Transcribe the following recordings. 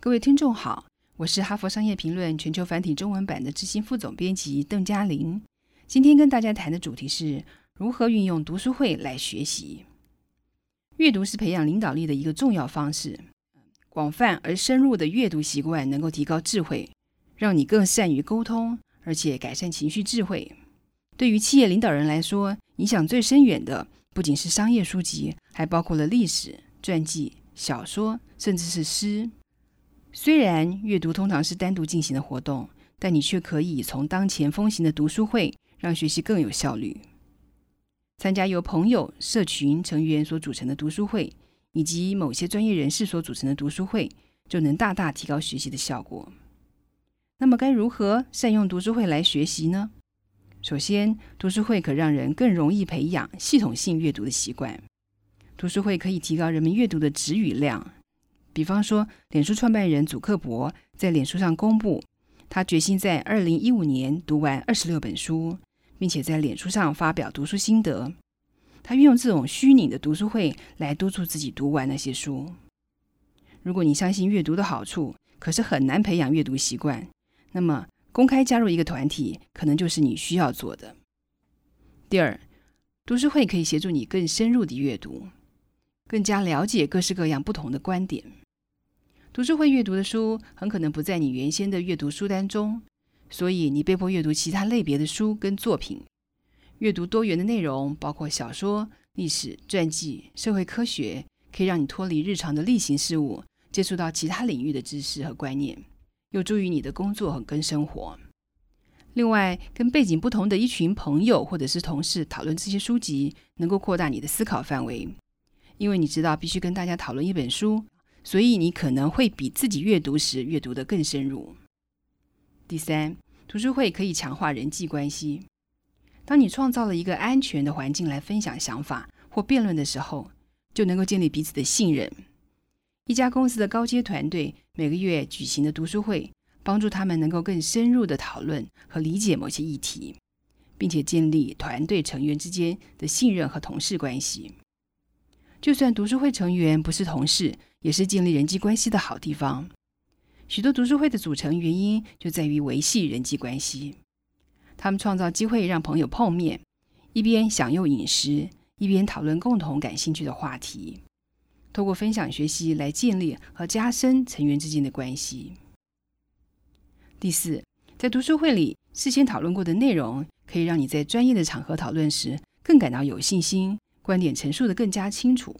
各位听众好，我是哈佛商业评论全球繁体中文版的执行副总编辑邓嘉玲。今天跟大家谈的主题是如何运用读书会来学习。阅读是培养领导力的一个重要方式。广泛而深入的阅读习惯能够提高智慧，让你更善于沟通，而且改善情绪智慧。对于企业领导人来说，影响最深远的不仅是商业书籍，还包括了历史、传记、小说，甚至是诗。虽然阅读通常是单独进行的活动，但你却可以从当前风行的读书会，让学习更有效率。参加由朋友、社群成员所组成的读书会，以及某些专业人士所组成的读书会，就能大大提高学习的效果。那么，该如何善用读书会来学习呢？首先，读书会可让人更容易培养系统性阅读的习惯。读书会可以提高人们阅读的词语量。比方说，脸书创办人祖克伯在脸书上公布，他决心在二零一五年读完二十六本书，并且在脸书上发表读书心得。他运用这种虚拟的读书会来督促自己读完那些书。如果你相信阅读的好处，可是很难培养阅读习惯，那么公开加入一个团体，可能就是你需要做的。第二，读书会可以协助你更深入的阅读，更加了解各式各样不同的观点。读书会阅读的书很可能不在你原先的阅读书单中，所以你被迫阅读其他类别的书跟作品。阅读多元的内容，包括小说、历史、传记、社会科学，可以让你脱离日常的例行事务，接触到其他领域的知识和观念，有助于你的工作和跟生活。另外，跟背景不同的一群朋友或者是同事讨论这些书籍，能够扩大你的思考范围，因为你知道必须跟大家讨论一本书。所以你可能会比自己阅读时阅读的更深入。第三，读书会可以强化人际关系。当你创造了一个安全的环境来分享想法或辩论的时候，就能够建立彼此的信任。一家公司的高阶团队每个月举行的读书会，帮助他们能够更深入的讨论和理解某些议题，并且建立团队成员之间的信任和同事关系。就算读书会成员不是同事，也是建立人际关系的好地方。许多读书会的组成原因就在于维系人际关系。他们创造机会让朋友碰面，一边享用饮食，一边讨论共同感兴趣的话题，透过分享学习来建立和加深成员之间的关系。第四，在读书会里事先讨论过的内容，可以让你在专业的场合讨论时更感到有信心。观点陈述的更加清楚，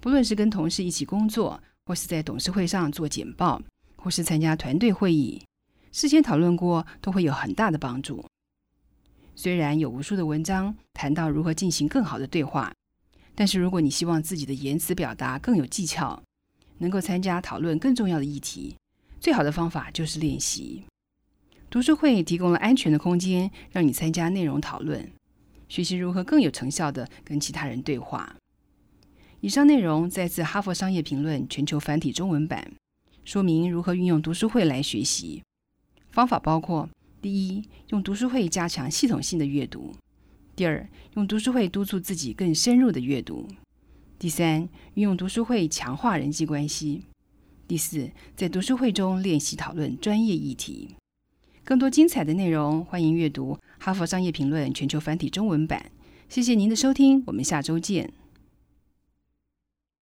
不论是跟同事一起工作，或是在董事会上做简报，或是参加团队会议，事先讨论过都会有很大的帮助。虽然有无数的文章谈到如何进行更好的对话，但是如果你希望自己的言辞表达更有技巧，能够参加讨论更重要的议题，最好的方法就是练习。读书会提供了安全的空间，让你参加内容讨论。学习如何更有成效的跟其他人对话。以上内容再自《哈佛商业评论》全球繁体中文版，说明如何运用读书会来学习。方法包括：第一，用读书会加强系统性的阅读；第二，用读书会督促自己更深入的阅读；第三，运用读书会强化人际关系；第四，在读书会中练习讨论专业议题。更多精彩的内容，欢迎阅读《哈佛商业评论》全球繁体中文版。谢谢您的收听，我们下周见。